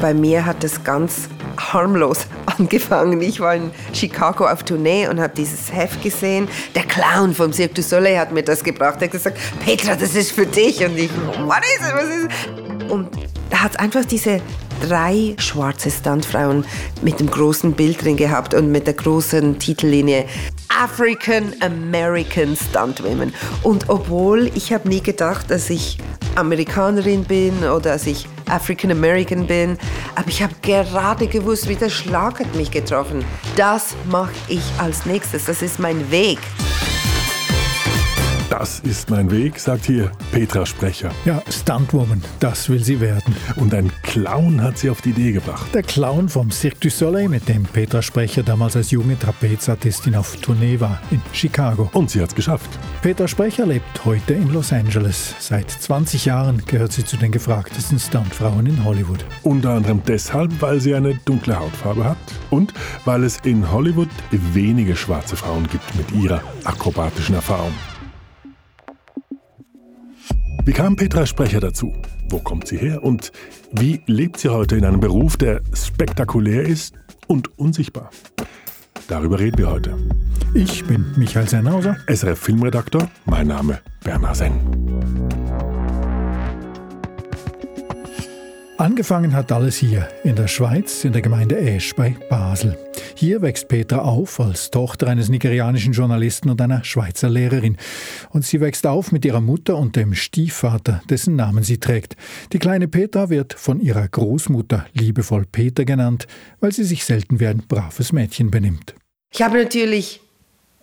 Bei mir hat es ganz harmlos angefangen. Ich war in Chicago auf Tournee und habe dieses Heft gesehen. Der Clown vom Cirque du Soleil hat mir das gebracht. Er hat gesagt, Petra, das ist für dich. Und ich, what is it? Was ist? Und da hat einfach diese drei schwarze Stuntfrauen mit dem großen Bild drin gehabt und mit der großen Titellinie African American Stuntwomen. Und obwohl ich habe nie gedacht, dass ich Amerikanerin bin oder dass ich African American bin, aber ich habe gerade gewusst, wie der Schlag hat mich getroffen. Das mache ich als nächstes. Das ist mein Weg. Das ist mein Weg, sagt hier Petra Sprecher. Ja, Stuntwoman, das will sie werden. Und ein Clown hat sie auf die Idee gebracht. Der Clown vom Cirque du Soleil, mit dem Petra Sprecher damals als junge Trapezartistin auf Tournee war in Chicago. Und sie hat es geschafft. Petra Sprecher lebt heute in Los Angeles. Seit 20 Jahren gehört sie zu den gefragtesten Stuntfrauen in Hollywood. Unter anderem deshalb, weil sie eine dunkle Hautfarbe hat und weil es in Hollywood wenige schwarze Frauen gibt mit ihrer akrobatischen Erfahrung. Wie kam Petra Sprecher dazu? Wo kommt sie her? Und wie lebt sie heute in einem Beruf, der spektakulär ist und unsichtbar? Darüber reden wir heute. Ich bin Michael Sennhauser. SRF Filmredaktor. Mein Name Bernhard Senn. Angefangen hat alles hier in der Schweiz, in der Gemeinde Esch bei Basel. Hier wächst Petra auf als Tochter eines nigerianischen Journalisten und einer Schweizer Lehrerin. Und sie wächst auf mit ihrer Mutter und dem Stiefvater, dessen Namen sie trägt. Die kleine Petra wird von ihrer Großmutter liebevoll Peter genannt, weil sie sich selten wie ein braves Mädchen benimmt. Ich habe natürlich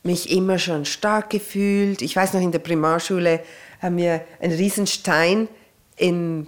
mich immer schon stark gefühlt. Ich weiß noch, in der Primarschule haben wir einen Riesenstein in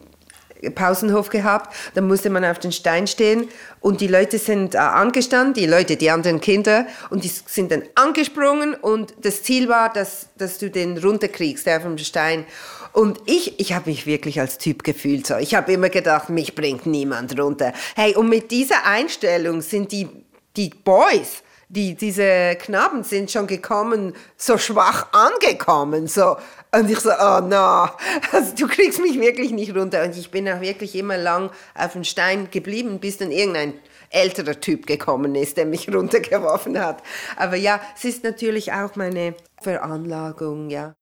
Pausenhof gehabt. Da musste man auf den Stein stehen und die Leute sind äh, angestanden, die Leute, die anderen Kinder, und die sind dann angesprungen und das Ziel war, dass, dass du den runterkriegst, der vom Stein. Und ich, ich habe mich wirklich als Typ gefühlt so. Ich habe immer gedacht, mich bringt niemand runter. Hey, und mit dieser Einstellung sind die, die Boys, die, diese Knaben sind schon gekommen, so schwach angekommen, so, und ich so, oh no, also, du kriegst mich wirklich nicht runter. Und ich bin auch wirklich immer lang auf dem Stein geblieben, bis dann irgendein älterer Typ gekommen ist, der mich runtergeworfen hat. Aber ja, es ist natürlich auch meine Veranlagung, ja.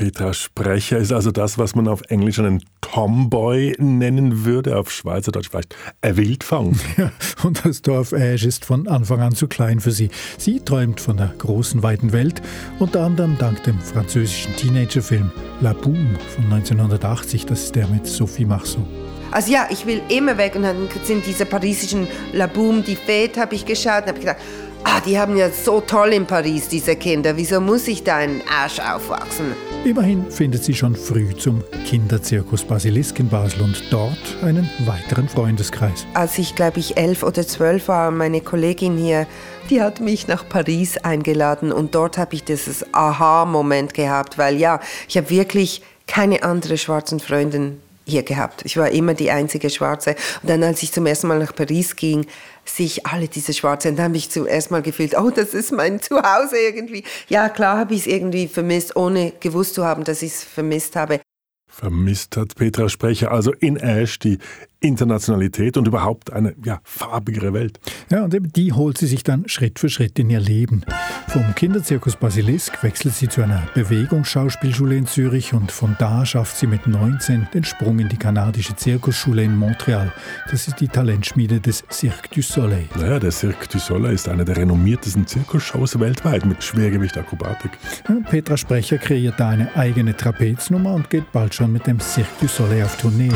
Petra Sprecher ist also das, was man auf Englisch einen Tomboy nennen würde, auf Schweizerdeutsch vielleicht ein Wildfang. Ja, und das Dorf Ash ist von Anfang an zu klein für sie. Sie träumt von der großen, weiten Welt, unter anderem dank dem französischen Teenagerfilm La Boom von 1980, das ist der mit Sophie Marceau. Also ja, ich will immer weg und dann sind diese parisischen La Boom, die Fête, habe ich geschaut und habe gedacht, ah, die haben ja so toll in Paris, diese Kinder, wieso muss ich da in Asch aufwachsen? Immerhin findet sie schon früh zum Kinderzirkus Basilisk in Basel und dort einen weiteren Freundeskreis. Als ich, glaube ich, elf oder zwölf war, meine Kollegin hier, die hat mich nach Paris eingeladen und dort habe ich dieses Aha-Moment gehabt, weil ja, ich habe wirklich keine anderen schwarzen Freundin hier gehabt. Ich war immer die einzige Schwarze. Und dann, als ich zum ersten Mal nach Paris ging, sehe ich alle diese Schwarzen. Dann habe ich zum ersten Mal gefühlt, oh, das ist mein Zuhause irgendwie. Ja, klar habe ich es irgendwie vermisst, ohne gewusst zu haben, dass ich es vermisst habe. Vermisst hat Petra Sprecher also in Ash die Internationalität und überhaupt eine ja, farbigere Welt. Ja, und eben die holt sie sich dann Schritt für Schritt in ihr Leben. Vom Kinderzirkus Basilisk wechselt sie zu einer Bewegungsschauspielschule in Zürich und von da schafft sie mit 19 den Sprung in die kanadische Zirkusschule in Montreal. Das ist die Talentschmiede des Cirque du Soleil. Naja, der Cirque du Soleil ist eine der renommiertesten Zirkusshows weltweit mit Schwergewichtakrobatik. Ja, Petra Sprecher kreiert da eine eigene Trapeznummer und geht bald schon mit dem Cirque du Soleil auf Tournee.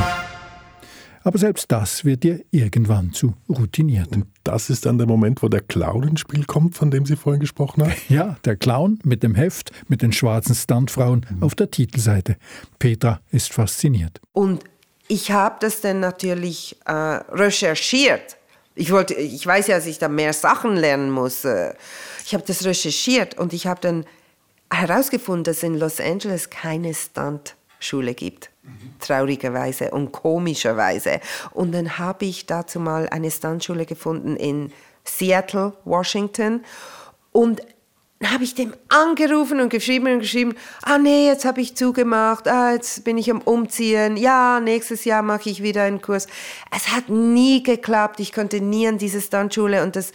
Aber selbst das wird ihr irgendwann zu routiniert. Und das ist dann der Moment, wo der Clown ins Spiel kommt, von dem Sie vorhin gesprochen haben? Ja, der Clown mit dem Heft, mit den schwarzen Stuntfrauen mhm. auf der Titelseite. Petra ist fasziniert. Und ich habe das dann natürlich äh, recherchiert. Ich, wollte, ich weiß ja, dass ich da mehr Sachen lernen muss. Ich habe das recherchiert und ich habe dann herausgefunden, dass in Los Angeles keine Stuntschule gibt traurigerweise und komischerweise. Und dann habe ich dazu mal eine Stuntschule gefunden in Seattle, Washington. Und Dann habe ich dem angerufen und geschrieben und geschrieben, ah nee, jetzt habe ich zugemacht, ah, jetzt bin ich am Umziehen, ja, nächstes Jahr mache ich wieder einen Kurs. Es hat nie geklappt, ich konnte nie an diese Standschule und das,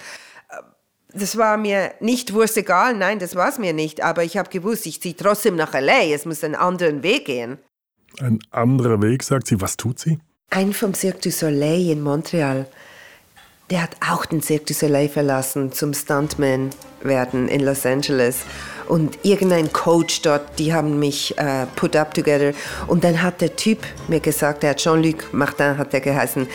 das war mir nicht egal, nein, das war es mir nicht, aber ich habe gewusst, ich ziehe trotzdem nach L.A., es muss einen anderen Weg gehen. Ein anderer Weg, sagt sie. Was tut sie? Ein vom Cirque du Soleil in Montreal der hat auch den Cirque du Soleil verlassen zum Stuntman werden in Los Angeles. Und irgendein Coach dort, die haben mich äh, put up together. Und dann hat der Typ mir gesagt, der hat Jean-Luc Martin hat er geheißen,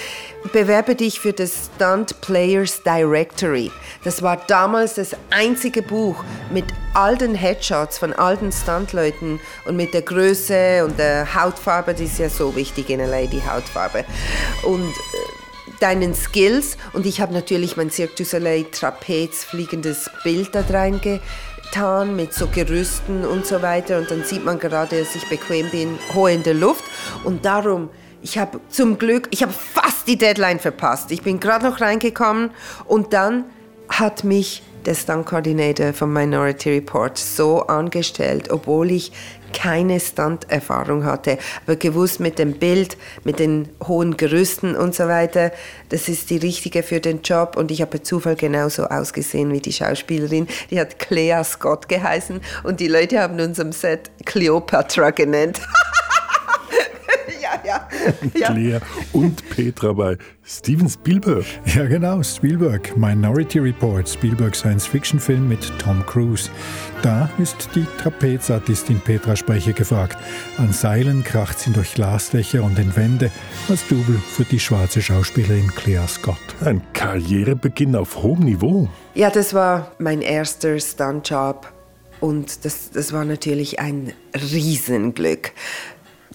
bewerbe dich für das Stunt Players Directory. Das war damals das einzige Buch mit all den Headshots von all den Stuntleuten und mit der Größe und der Hautfarbe, die ist ja so wichtig in LA, die Hautfarbe. Und äh, deinen Skills. Und ich habe natürlich mein Cirque du Soleil Trapez fliegendes Bild da reingetan mit so Gerüsten und so weiter. Und dann sieht man gerade, dass ich bequem bin, hoch in der Luft. Und darum, ich habe zum Glück, ich habe fast die Deadline verpasst. Ich bin gerade noch reingekommen und dann hat mich der Stunt Coordinator vom Minority Report so angestellt, obwohl ich keine Stunt-Erfahrung hatte, aber gewusst mit dem Bild, mit den hohen Gerüsten und so weiter, das ist die richtige für den Job und ich habe Zufall genauso ausgesehen wie die Schauspielerin. Die hat Clea Scott geheißen und die Leute haben uns am Set Cleopatra genannt. ja. Claire und Petra bei Steven Spielberg. Ja, genau, Spielberg. Minority Report, Spielberg Science-Fiction-Film mit Tom Cruise. Da ist die Trapezartistin Petra Sprecher gefragt. An Seilen kracht sie durch Glasdächer und in Wände als Double für die schwarze Schauspielerin Claire Scott. Ein Karrierebeginn auf hohem Niveau. Ja, das war mein erster Stuntjob. Und das, das war natürlich ein Riesenglück.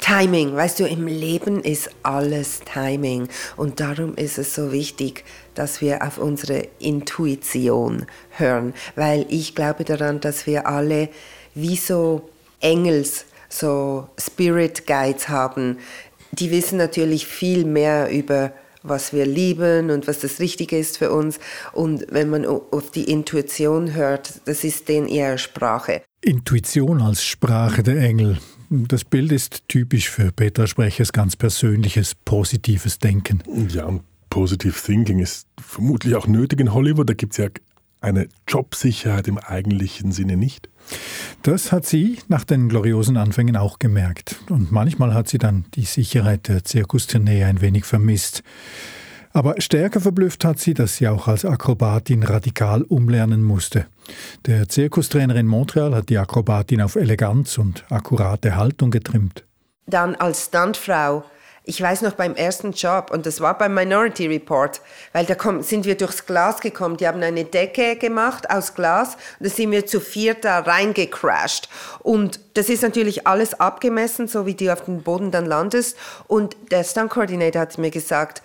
Timing, weißt du, im Leben ist alles Timing und darum ist es so wichtig, dass wir auf unsere Intuition hören, weil ich glaube daran, dass wir alle wie so Engels, so Spirit Guides haben. Die wissen natürlich viel mehr über was wir lieben und was das Richtige ist für uns. Und wenn man auf die Intuition hört, das ist denen eher Sprache. Intuition als Sprache der Engel. Das Bild ist typisch für Petra Sprechers ganz persönliches, positives Denken. Ja, und Positive Thinking ist vermutlich auch nötig in Hollywood. Da gibt es ja eine Jobsicherheit im eigentlichen Sinne nicht. Das hat sie nach den gloriosen Anfängen auch gemerkt. Und manchmal hat sie dann die Sicherheit der Zirkustournee ein wenig vermisst. Aber stärker verblüfft hat sie, dass sie auch als Akrobatin radikal umlernen musste. Der Zirkustrainer in Montreal hat die Akrobatin auf Eleganz und akkurate Haltung getrimmt. Dann als Stuntfrau ich weiß noch beim ersten Job, und das war beim Minority Report, weil da komm, sind wir durchs Glas gekommen. Die haben eine Decke gemacht aus Glas und da sind wir zu viert da reingecrashed. Und das ist natürlich alles abgemessen, so wie du auf dem Boden dann landest. Und der Stunt Coordinator hat mir gesagt,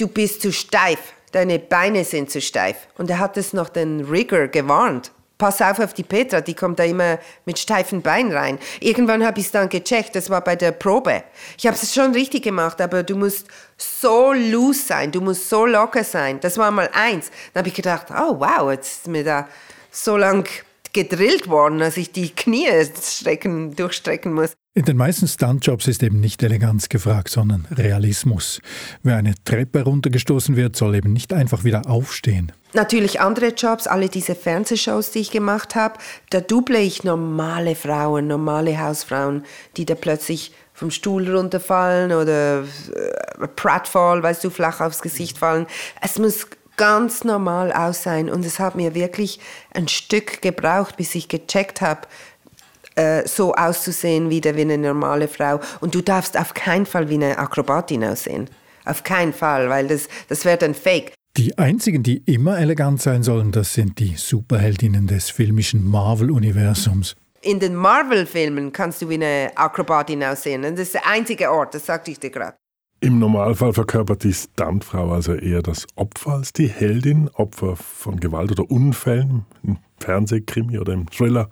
du bist zu steif, deine Beine sind zu steif. Und er hat es noch den Rigger gewarnt. Pass auf auf die Petra, die kommt da immer mit steifen Beinen rein. Irgendwann habe ich es dann gecheckt, das war bei der Probe. Ich habe es schon richtig gemacht, aber du musst so loose sein, du musst so locker sein. Das war mal eins. Dann habe ich gedacht, oh wow, jetzt ist mir da so lang gedrillt worden, dass ich die Knie strecken, durchstrecken muss. In den meisten Stuntjobs ist eben nicht Eleganz gefragt, sondern Realismus. Wer eine Treppe runtergestoßen wird, soll eben nicht einfach wieder aufstehen. Natürlich andere Jobs, alle diese Fernsehshows, die ich gemacht habe, da double ich normale Frauen, normale Hausfrauen, die da plötzlich vom Stuhl runterfallen oder äh, Pratfall, weißt du, flach aufs Gesicht fallen. Es muss ganz normal aus sein und es hat mir wirklich ein Stück gebraucht, bis ich gecheckt habe, äh, so auszusehen wieder wie eine normale Frau. Und du darfst auf keinen Fall wie eine Akrobatin aussehen. Auf keinen Fall, weil das, das wäre dann fake. Die einzigen, die immer elegant sein sollen, das sind die Superheldinnen des filmischen Marvel-Universums. In den Marvel-Filmen kannst du wie eine Akrobatin aussehen. das ist der einzige Ort, das sagte ich dir gerade. Im Normalfall verkörpert die Stuntfrau also eher das Opfer als die Heldin, Opfer von Gewalt oder Unfällen, im Fernsehkrimi oder im Thriller.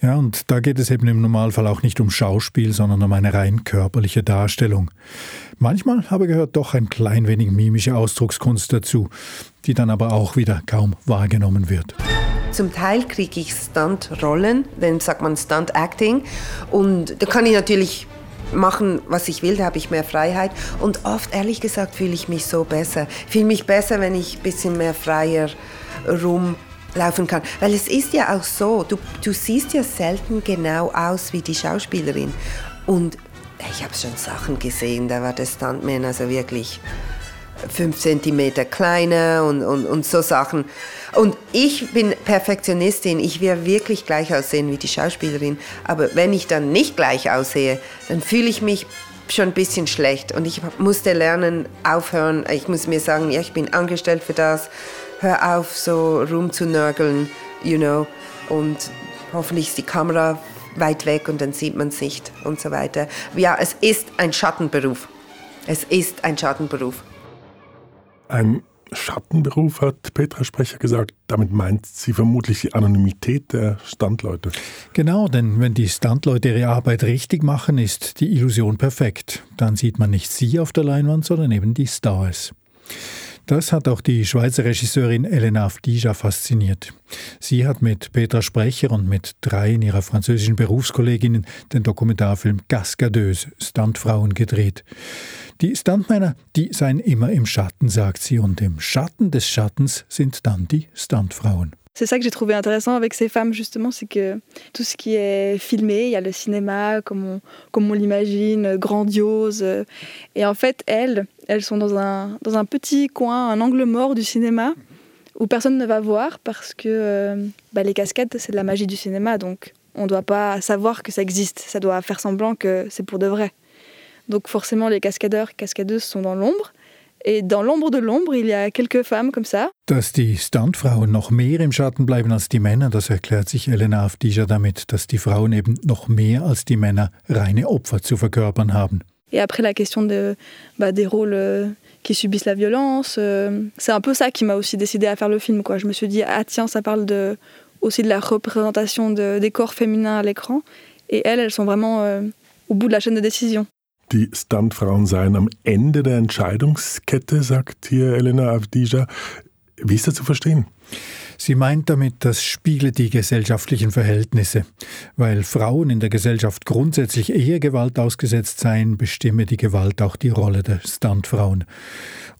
Ja, und da geht es eben im Normalfall auch nicht um Schauspiel, sondern um eine rein körperliche Darstellung. Manchmal habe gehört doch ein klein wenig mimische Ausdruckskunst dazu, die dann aber auch wieder kaum wahrgenommen wird. zum Teil kriege ich Stunt-Rollen, dann sagt man Stunt-Acting. Und da kann ich natürlich machen, was ich will, da habe ich mehr Freiheit. Und oft, ehrlich gesagt, fühle ich mich so besser. Fühle mich besser, wenn ich ein bisschen mehr freier rumlaufen kann. Weil es ist ja auch so, du, du siehst ja selten genau aus wie die Schauspielerin. Und ich habe schon Sachen gesehen, da war der Stuntman also wirklich fünf Zentimeter kleiner und, und, und so Sachen. Und ich bin Perfektionistin, ich will wirklich gleich aussehen wie die Schauspielerin. Aber wenn ich dann nicht gleich aussehe, dann fühle ich mich schon ein bisschen schlecht. Und ich musste lernen, aufhören. Ich muss mir sagen, ja, ich bin angestellt für das. Hör auf, so rumzunörgeln, you know. Und hoffentlich ist die Kamera weit weg und dann sieht man es nicht und so weiter. Ja, es ist ein Schattenberuf. Es ist ein Schattenberuf. Ein Schattenberuf, hat Petra Sprecher gesagt. Damit meint sie vermutlich die Anonymität der Standleute. Genau, denn wenn die Standleute ihre Arbeit richtig machen, ist die Illusion perfekt. Dann sieht man nicht sie auf der Leinwand, sondern eben die Stars. Das hat auch die Schweizer Regisseurin Elena Avdija fasziniert. Sie hat mit Petra Sprecher und mit drei ihrer französischen Berufskolleginnen den Dokumentarfilm Cascadeuse, Stuntfrauen gedreht. Die Stuntmänner, die seien immer im Schatten, sagt sie, und im Schatten des Schattens sind dann die Stuntfrauen. C'est ça que j'ai trouvé intéressant avec ces femmes, justement, c'est que tout ce qui est filmé, il y a le cinéma comme on, l'imagine, grandiose. Et en fait, elles, elles sont dans un, dans un petit coin, un angle mort du cinéma, où personne ne va voir parce que euh, bah, les cascades, c'est de la magie du cinéma. Donc, on ne doit pas savoir que ça existe. Ça doit faire semblant que c'est pour de vrai. Donc, forcément, les cascadeurs, cascadeuses sont dans l'ombre. Et dans l'ombre de l'ombre, il y a quelques femmes comme ça. Dass die Stuntfrauen noch mehr im Schatten bleiben als die Männer, das erklärt sich Elena Avdija damit, dass die Frauen eben noch mehr als die Männer reine Opfer zu verkörpern haben. Et après la question de, bah, des rôles euh, qui subissent la violence, euh, c'est un peu ça qui m'a aussi décidé à faire le film. Quoi. Je me suis dit, ah tiens, ça parle de, aussi de la représentation de, des corps féminins à l'écran. Et elles, elles sont vraiment euh, au bout de la chaîne de décision. Die Stuntfrauen seien am Ende der Entscheidungskette, sagt hier Elena Avdija. Wie ist das zu verstehen? Sie meint damit, das spiegelt die gesellschaftlichen Verhältnisse. Weil Frauen in der Gesellschaft grundsätzlich eher Gewalt ausgesetzt seien, bestimme die Gewalt auch die Rolle der Stuntfrauen.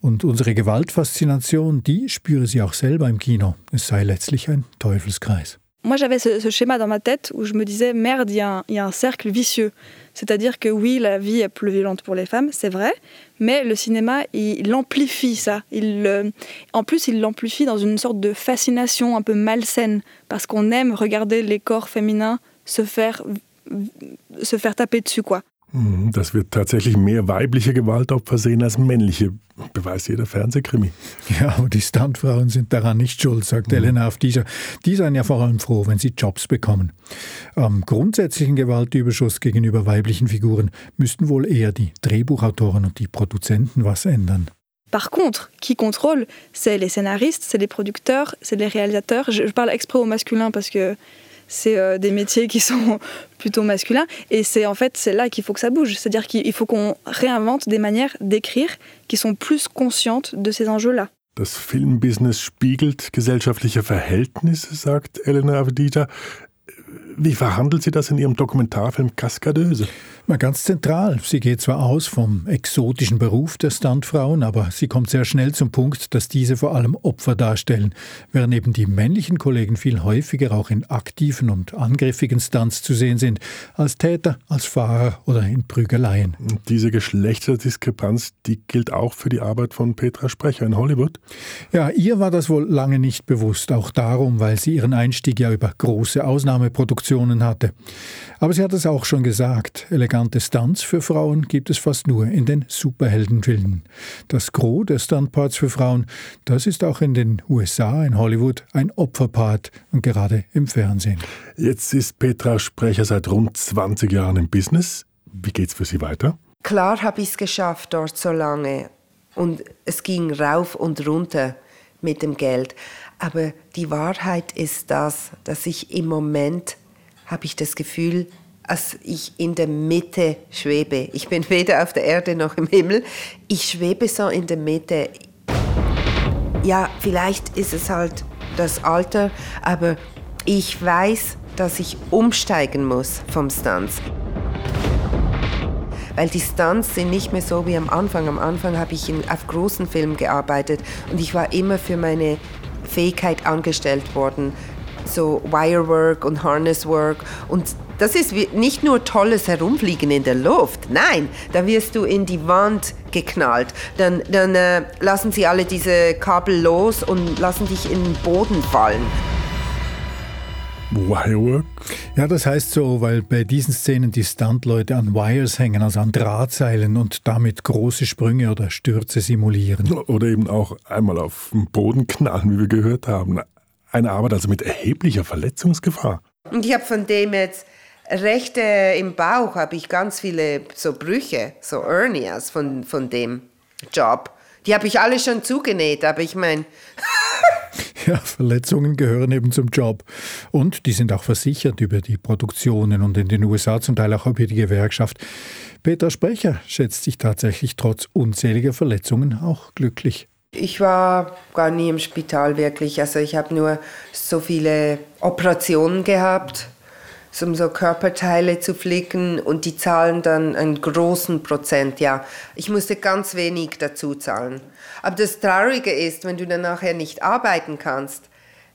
Und unsere Gewaltfaszination, die spüre sie auch selber im Kino. Es sei letztlich ein Teufelskreis. Moi, j'avais ce, schéma dans ma tête où je me disais, merde, il y, y, a un cercle vicieux. C'est-à-dire que oui, la vie est plus violente pour les femmes, c'est vrai, mais le cinéma, il, amplifie ça. Il, euh, en plus, il l'amplifie dans une sorte de fascination un peu malsaine, parce qu'on aime regarder les corps féminins se faire, se faire taper dessus, quoi. Mhm, das wird tatsächlich mehr weibliche Gewaltopfer sehen als männliche. Beweist jeder Fernsehkrimi. Ja, aber die Stuntfrauen sind daran nicht schuld, sagt mhm. Elena auf dieser. Die seien ja vor allem froh, wenn sie Jobs bekommen. Am grundsätzlichen Gewaltüberschuss gegenüber weiblichen Figuren müssten wohl eher die Drehbuchautoren und die Produzenten was ändern. Par contre, qui contrôle, c'est les scénaristes, c'est les producteurs, c'est les réalisateurs. Je, je parle exprès au masculin parce que c'est euh, des métiers qui sont plutôt masculins. Et c'est en fait c'est là qu'il faut que ça bouge. C'est-à-dire qu'il faut qu'on réinvente des manières d'écrire qui sont plus conscientes de ces enjeux-là. Das Filmbusiness spiegelt gesellschaftliche Verhältnisse, sagt Elena Avdija. Wie verhandelt sie das in ihrem Dokumentarfilm Kaskadeuse? Mal ganz zentral. Sie geht zwar aus vom exotischen Beruf der Stuntfrauen, aber sie kommt sehr schnell zum Punkt, dass diese vor allem Opfer darstellen, während eben die männlichen Kollegen viel häufiger auch in aktiven und angriffigen Stunts zu sehen sind, als Täter, als Fahrer oder in Prügeleien. Und diese Geschlechterdiskrepanz, die gilt auch für die Arbeit von Petra Sprecher in Hollywood? Ja, ihr war das wohl lange nicht bewusst, auch darum, weil sie ihren Einstieg ja über große Ausnahmeproduktionen hatte. Aber sie hat es auch schon gesagt, elegante Stunts für Frauen gibt es fast nur in den Superheldenfilmen. Das Gros der Stuntparts für Frauen, das ist auch in den USA, in Hollywood, ein Opferpart und gerade im Fernsehen. Jetzt ist Petra Sprecher seit rund 20 Jahren im Business. Wie geht's für Sie weiter? Klar habe ich es geschafft dort so lange und es ging rauf und runter mit dem Geld. Aber die Wahrheit ist das, dass ich im Moment habe ich das Gefühl, als ich in der Mitte schwebe. Ich bin weder auf der Erde noch im Himmel. Ich schwebe so in der Mitte. Ja, vielleicht ist es halt das Alter, aber ich weiß, dass ich umsteigen muss vom Stunts. Weil die Stunts sind nicht mehr so wie am Anfang. Am Anfang habe ich in, auf großen Filmen gearbeitet und ich war immer für meine Fähigkeit angestellt worden. So Wirework und Harnesswork. Und das ist nicht nur tolles Herumfliegen in der Luft. Nein, da wirst du in die Wand geknallt. Dann, dann äh, lassen sie alle diese Kabel los und lassen dich in den Boden fallen. Wirework? Ja, das heißt so, weil bei diesen Szenen die Stuntleute an Wires hängen, also an Drahtseilen und damit große Sprünge oder Stürze simulieren. Oder eben auch einmal auf den Boden knallen, wie wir gehört haben. Eine Arbeit also mit erheblicher Verletzungsgefahr. Und ich habe von dem jetzt recht äh, im Bauch habe ich ganz viele so Brüche, so Hernias von, von dem Job. Die habe ich alle schon zugenäht, aber ich meine. ja, Verletzungen gehören eben zum Job. Und die sind auch versichert über die Produktionen und in den USA zum Teil auch über die Gewerkschaft. Peter Sprecher schätzt sich tatsächlich trotz unzähliger Verletzungen auch glücklich. Ich war gar nie im Spital wirklich. Also ich habe nur so viele Operationen gehabt um so Körperteile zu flicken und die zahlen dann einen großen Prozent, ja. Ich musste ganz wenig dazu zahlen. Aber das Traurige ist, wenn du dann nachher nicht arbeiten kannst,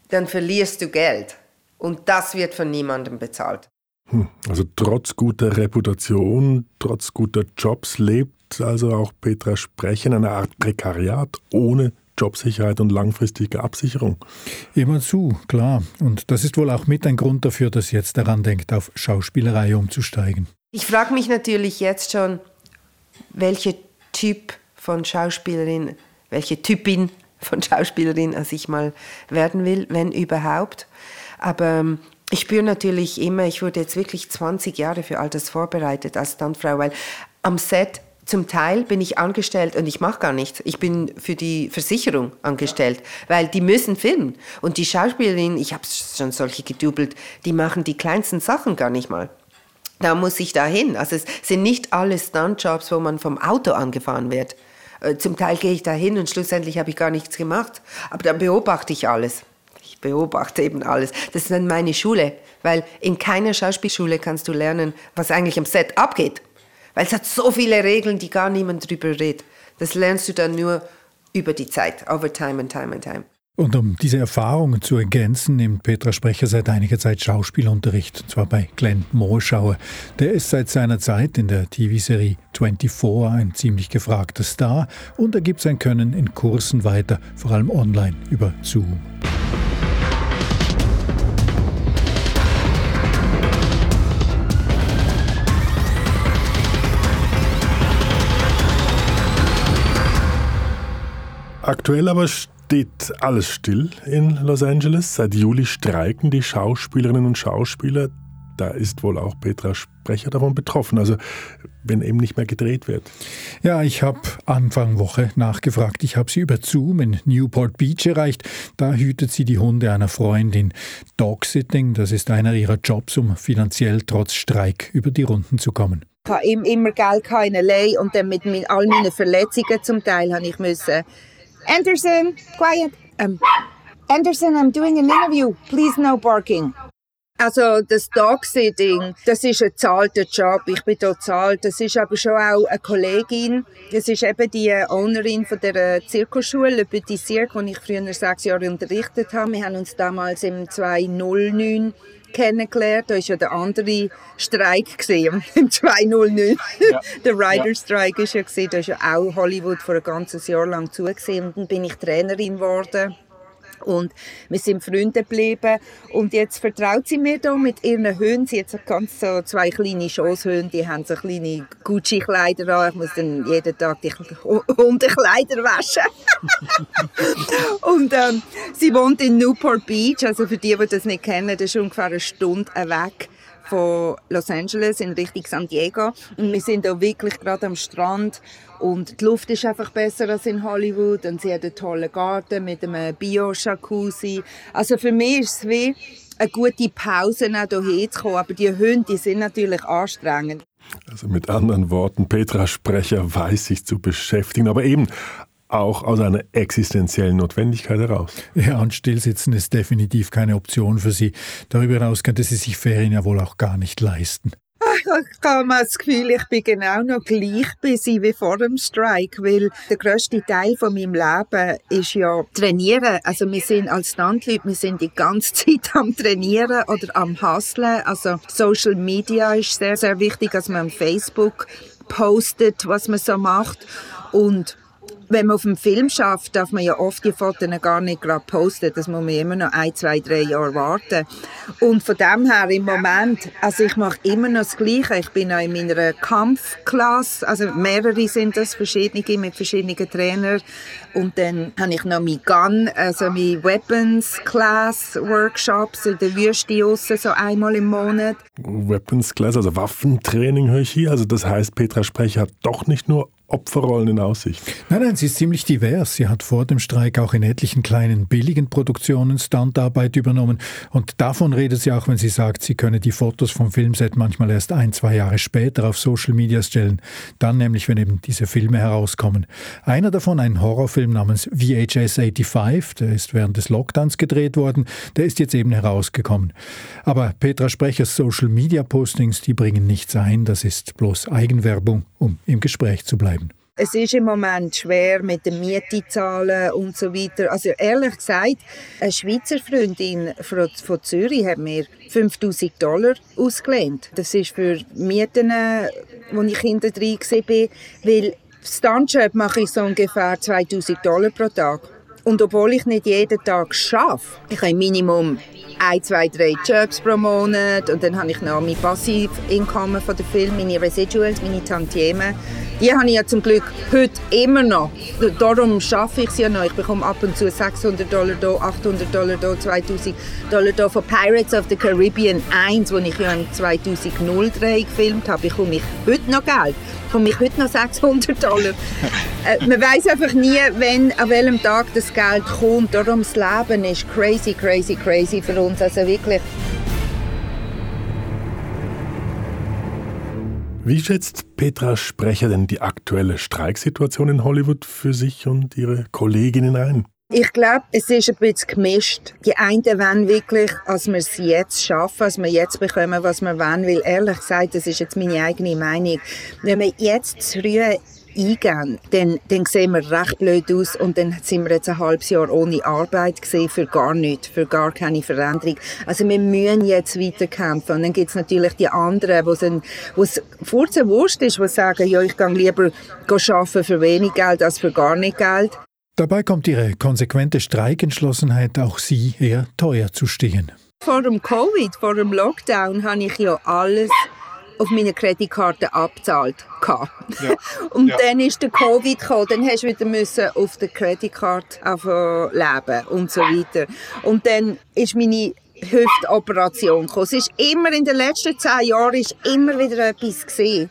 dann verlierst du Geld. Und das wird von niemandem bezahlt. Hm, also trotz guter Reputation, trotz guter Jobs lebt also auch Petra Sprechen in einer Art Prekariat ohne Jobsicherheit und langfristige Absicherung. Immer zu, klar. Und das ist wohl auch mit ein Grund dafür, dass sie jetzt daran denkt, auf Schauspielerei umzusteigen. Ich frage mich natürlich jetzt schon, welcher Typ von Schauspielerin, welche Typin von Schauspielerin als ich mal werden will, wenn überhaupt. Aber ähm, ich spüre natürlich immer, ich wurde jetzt wirklich 20 Jahre für all das vorbereitet als Stuntfrau, weil am Set zum Teil bin ich angestellt und ich mache gar nichts. Ich bin für die Versicherung angestellt, weil die müssen filmen. Und die Schauspielerin, ich habe schon solche gedoubelt, die machen die kleinsten Sachen gar nicht mal. Da muss ich da hin. Also es sind nicht alle Stuntjobs, wo man vom Auto angefahren wird. Äh, zum Teil gehe ich da hin und schlussendlich habe ich gar nichts gemacht. Aber dann beobachte ich alles. Ich beobachte eben alles. Das ist dann meine Schule, weil in keiner Schauspielschule kannst du lernen, was eigentlich am Set abgeht. Weil es hat so viele Regeln, die gar niemand drüber redet. Das lernst du dann nur über die Zeit, over time and time and time. Und um diese Erfahrungen zu ergänzen, nimmt Petra Sprecher seit einiger Zeit Schauspielunterricht, und zwar bei Glenn Moorschauer. Der ist seit seiner Zeit in der TV-Serie 24 ein ziemlich gefragter Star und er gibt sein Können in Kursen weiter, vor allem online über Zoom. Aktuell aber steht alles still in Los Angeles. Seit Juli streiken die Schauspielerinnen und Schauspieler. Da ist wohl auch Petra Sprecher davon betroffen. Also wenn eben nicht mehr gedreht wird. Ja, ich habe Anfang Woche nachgefragt. Ich habe sie über Zoom in Newport Beach erreicht. Da hütet sie die Hunde einer Freundin. Dogsitting, das ist einer ihrer Jobs, um finanziell trotz Streik über die Runden zu kommen. Ich hatte immer Geld in LA und dann mit all meinen Verletzungen zum Teil habe ich müssen Anderson, quiet. Um, Anderson, I'm doing an interview. Please no barking. Also das Dog-Sitting, das ist ein zahlter Job. Ich bin dort zahlt. Das ist aber schon auch eine Kollegin. Das ist eben die Ownerin von der Zirkusschule, Le Petit Cirque, die ich früher sechs Jahre unterrichtet habe. Wir haben uns damals im 2009 kennengelernt. Da war ja der andere Streik gesehen, im 2009. Ja. der Rider Strike ist ja gesehen. Da ist ja auch Hollywood vor ein ganzes Jahr lang zugesehen. Und dann bin ich Trainerin geworden und wir sind Freunde geblieben und jetzt vertraut sie mir da mit ihren Hunden. Sie hat ganz so zwei kleine Schosshunde, die haben so kleine Gucci-Kleider an. Ich muss dann jeden Tag die Hundekleider waschen. und ähm, sie wohnt in Newport Beach, also für die, die das nicht kennen, das ist ungefähr eine Stunde weg von Los Angeles in Richtung San Diego. Und wir sind da wirklich gerade am Strand und die Luft ist einfach besser als in Hollywood und sie hat einen tollen Garten mit einem Bio-Jacuzzi. Also für mich ist es wie eine gute Pause, auch hierher zu kommen. Aber die Hunde sind natürlich anstrengend. Also mit anderen Worten, Petra Sprecher weiß sich zu beschäftigen, aber eben auch aus einer existenziellen Notwendigkeit heraus. Ja, und Stillsitzen ist definitiv keine Option für Sie. Darüber hinaus könnte sie sich Ferien ja wohl auch gar nicht leisten. Ich habe das Gefühl, ich bin genau noch gleich busy wie vor dem Strike, weil der grösste Teil von meinem Leben ist ja trainieren. Also wir sind als Standleute, wir sind die ganze Zeit am Trainieren oder am Hustlen. Also Social Media ist sehr, sehr wichtig, dass man am Facebook postet, was man so macht und wenn man auf dem Film schafft, darf man ja oft die Fotos gar nicht gerade posten. Das muss man immer noch ein, zwei, drei Jahre warten. Und von dem her im Moment, also ich mache immer noch das Gleiche. Ich bin auch in meiner Kampfklasse, also mehrere sind das, verschiedene mit verschiedenen Trainern. Und dann habe ich noch mein Gun, also mein Weapons Class Workshops in der Wüste draussen, so einmal im Monat. Weapons Class, also Waffentraining höre ich hier. Also das heißt, Petra Sprecher hat doch nicht nur Opferrollen in Aussicht. Nein, nein, sie ist ziemlich divers. Sie hat vor dem Streik auch in etlichen kleinen billigen Produktionen Standarbeit übernommen und davon redet sie auch, wenn sie sagt, sie könne die Fotos vom Filmset manchmal erst ein, zwei Jahre später auf Social Media stellen. Dann nämlich, wenn eben diese Filme herauskommen. Einer davon, ein Horrorfilm namens VHS 85, der ist während des Lockdowns gedreht worden, der ist jetzt eben herausgekommen. Aber Petra Sprechers Social Media Postings, die bringen nichts ein, das ist bloß Eigenwerbung, um im Gespräch zu bleiben. Es ist im Moment schwer mit den Mietezahlen und so weiter. Also ehrlich gesagt, eine Schweizer Freundin von Zürich hat mir 5000 Dollar ausgelehnt. Das ist für Mieten, wo ich hinter drin war, weil Stuntjob mache ich so ungefähr 2000 Dollar pro Tag. Und obwohl ich nicht jeden Tag schaffe, ich habe Minimum ein, zwei, drei Jobs pro Monat und dann habe ich noch mein Passiv-Income von dem Film, meine Residuals, meine Tantiemen. Die habe ich ja zum Glück heute immer noch. Darum schaffe ich es ja noch. Ich bekomme ab und zu 600 Dollar da, 800 Dollar da, 2000 Dollar da. Von Pirates of the Caribbean 1, wo ich ja im 2003 gefilmt habe, bekomme ich heute noch Geld. Bekomme heute noch 600 Dollar. äh, man weiß einfach nie, wenn, an welchem Tag das Geld kommt. Darum das Leben ist crazy, crazy, crazy für uns. Also wirklich. Wie schätzt Petra Sprecher denn die aktuelle Streiksituation in Hollywood für sich und ihre Kolleginnen ein? Ich glaube, es ist ein bisschen gemischt. Die einen wollen wirklich, als wir es jetzt schaffen, als wir jetzt bekommen, was wir wollen, weil ehrlich gesagt, das ist jetzt meine eigene Meinung. Wenn wir jetzt zu früh eingehen, dann, dann sehen wir recht blöd aus und dann sind wir jetzt ein halbes Jahr ohne Arbeit gesehen für gar nichts, für gar keine Veränderung. Also wir müssen jetzt weiterkämpfen und dann gibt es natürlich die anderen, wo es furzen Wurst ist, die sagen, ja, ich gehe lieber arbeiten für wenig Geld als für gar nicht Geld. Dabei kommt ihre konsequente Streikentschlossenheit auch sie eher teuer zu stehen. Vor dem Covid, vor dem Lockdown, habe ich ja alles auf meine Kreditkarte abgezahlt. Ja. Und ja. dann ist der Covid gekommen, dann hast du wieder müssen auf der Kreditkarte leben und so weiter. Und dann ist meine Hüftoperation gekommen. Es ist immer in den letzten zehn Jahren ist immer wieder etwas gesehen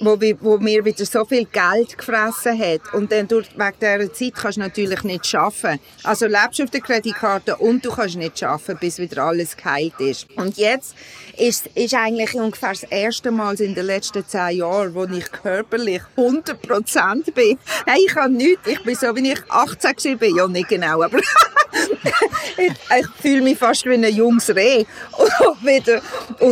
wo, wo mir wieder so viel Geld gefressen hat. Und dann durch, wegen dieser Zeit kannst du natürlich nicht arbeiten. Also lebst du auf der Kreditkarte und du kannst nicht arbeiten, bis wieder alles geheilt ist. Und jetzt ist, ist eigentlich ungefähr das erste Mal in den letzten zehn Jahren, wo ich körperlich 100% bin. Hey, ich habe nichts. Ich bin so, wie ich 18 war. Ja, nicht genau, aber ich, ich fühle mich fast wie ein junges Reh. Und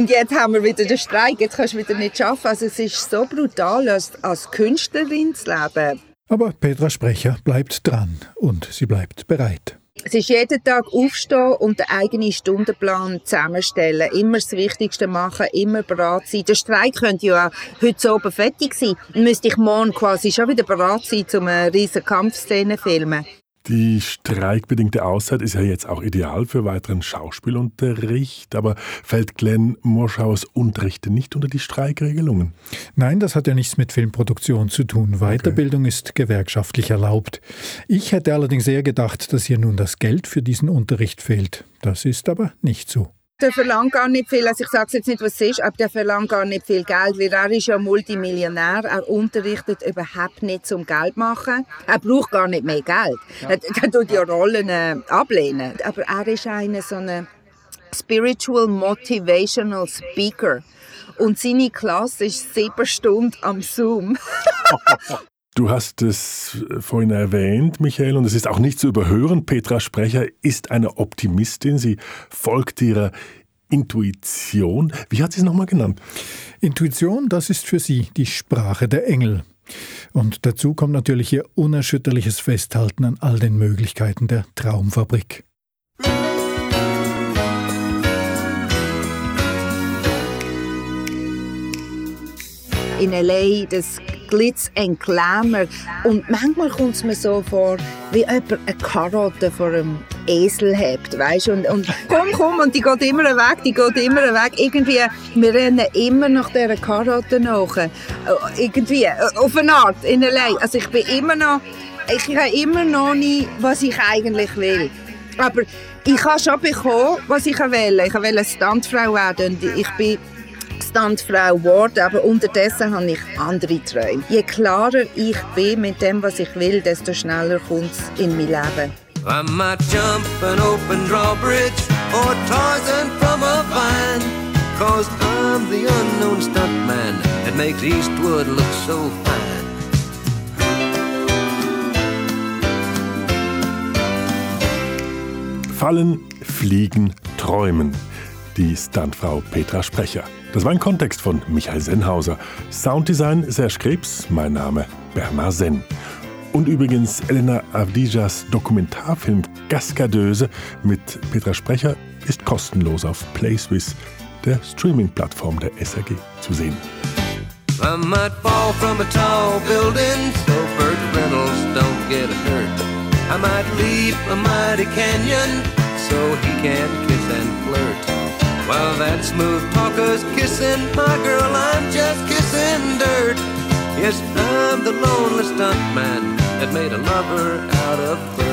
jetzt haben wir wieder den Streik. Jetzt kannst du wieder nicht arbeiten. Also es ist so brutal, als, als Künstlerin zu leben. Aber Petra Sprecher bleibt dran und sie bleibt bereit. Es ist jeden Tag aufstehen und den eigenen Stundenplan zusammenstellen. Immer das Wichtigste machen, immer bereit sein. Der Streik könnte ja auch heute oben fertig sein. Dann müsste ich morgen quasi schon wieder bereit sein, um eine riesige Kampfszene zu filmen. Die streikbedingte Auszeit ist ja jetzt auch ideal für weiteren Schauspielunterricht, aber fällt Glenn Morschaus Unterricht nicht unter die Streikregelungen? Nein, das hat ja nichts mit Filmproduktion zu tun. Weiterbildung okay. ist gewerkschaftlich erlaubt. Ich hätte allerdings eher gedacht, dass ihr nun das Geld für diesen Unterricht fehlt. Das ist aber nicht so der verlangt gar nicht viel, also ich sage jetzt nicht, was es ist, aber der verlangt gar nicht viel Geld, weil er ist ja Multimillionär, er unterrichtet überhaupt nicht zum Geld machen. Er braucht gar nicht mehr Geld. Ja. Er, er tut ja Rollen äh, ablehnen. Aber er ist einer so ein Spiritual Motivational Speaker. Und seine Klasse ist sieben Stunden am Zoom. Du hast es vorhin erwähnt, Michael, und es ist auch nicht zu überhören. Petra Sprecher ist eine Optimistin. Sie folgt ihrer Intuition. Wie hat sie es nochmal genannt? Intuition, das ist für sie die Sprache der Engel. Und dazu kommt natürlich ihr unerschütterliches Festhalten an all den Möglichkeiten der Traumfabrik. In LA, das Glitz und Glamour. Und manchmal kommt es mir so vor, wie jemand eine Karotte vor einem Esel hat, weißt und, und komm, komm, und die geht immer weg, die geht immer weg. Irgendwie, wir rennen immer nach dieser Karotte nach. Irgendwie, auf eine Art, in LA. Also ich bin immer noch, ich habe immer noch nicht, was ich eigentlich will. Aber ich habe schon bekommen, was ich will. Ich will Standfrau werden und ich bin Stuntfrau geworden, aber unterdessen habe ich andere Träume. Je klarer ich bin mit dem, was ich will, desto schneller kommt es in mein Leben. I might jump an open drawbridge or Tarzan from a vine Cause I'm the unknown stuntman that makes Eastwood look so fine Fallen, Fliegen, Träumen. Die Stuntfrau Petra Sprecher. Das war ein Kontext von Michael Sennhauser. Sounddesign Serge Krebs, mein Name Bernard Senn. Und übrigens Elena Avdijas Dokumentarfilm Gaskadöse mit Petra Sprecher ist kostenlos auf PlaySwiss, der Streaming-Plattform der SRG, zu sehen. I might fall from a tall building so Burt Reynolds don't get hurt. I might leap a mighty canyon so he can kiss and flirt. While that smooth talker's kissing my girl, I'm just kissing dirt. Yes, I'm the lonely stuntman that made a lover out of her.